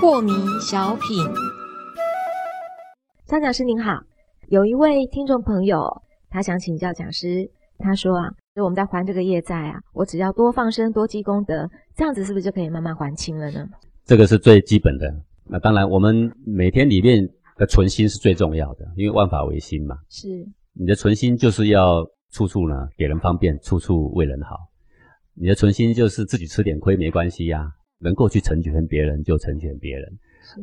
破迷小品。张讲师您好，有一位听众朋友，他想请教讲师，他说啊，就我们在还这个业债啊，我只要多放生、多积功德，这样子是不是就可以慢慢还清了呢？这个是最基本的。那当然，我们每天里面的存心是最重要的，因为万法唯心嘛。是，你的存心就是要处处呢给人方便，处处为人好。你的存心就是自己吃点亏没关系呀，能够去成全别人就成全别人。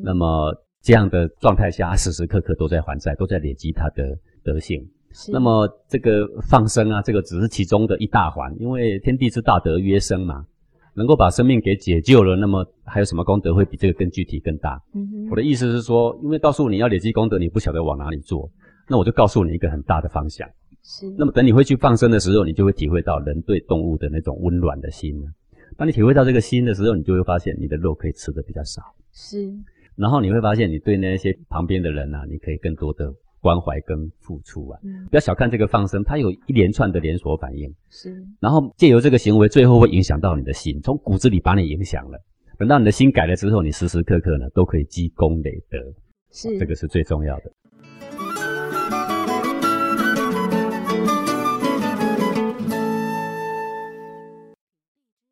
那么这样的状态下，时时刻刻都在还债，都在累积他的德性。那么这个放生啊，这个只是其中的一大环，因为天地之大德曰生嘛，能够把生命给解救了，那么还有什么功德会比这个更具体更大？我的意思是说，因为告诉你要累积功德，你不晓得往哪里做，那我就告诉你一个很大的方向。是，那么等你会去放生的时候，你就会体会到人对动物的那种温暖的心。当你体会到这个心的时候，你就会发现你的肉可以吃的比较少。是，然后你会发现你对那些旁边的人啊，你可以更多的关怀跟付出啊。嗯，不要小看这个放生，它有一连串的连锁反应。是，然后借由这个行为，最后会影响到你的心，从骨子里把你影响了。等到你的心改了之后，你时时刻刻呢都可以积功累德。是，这个是最重要的。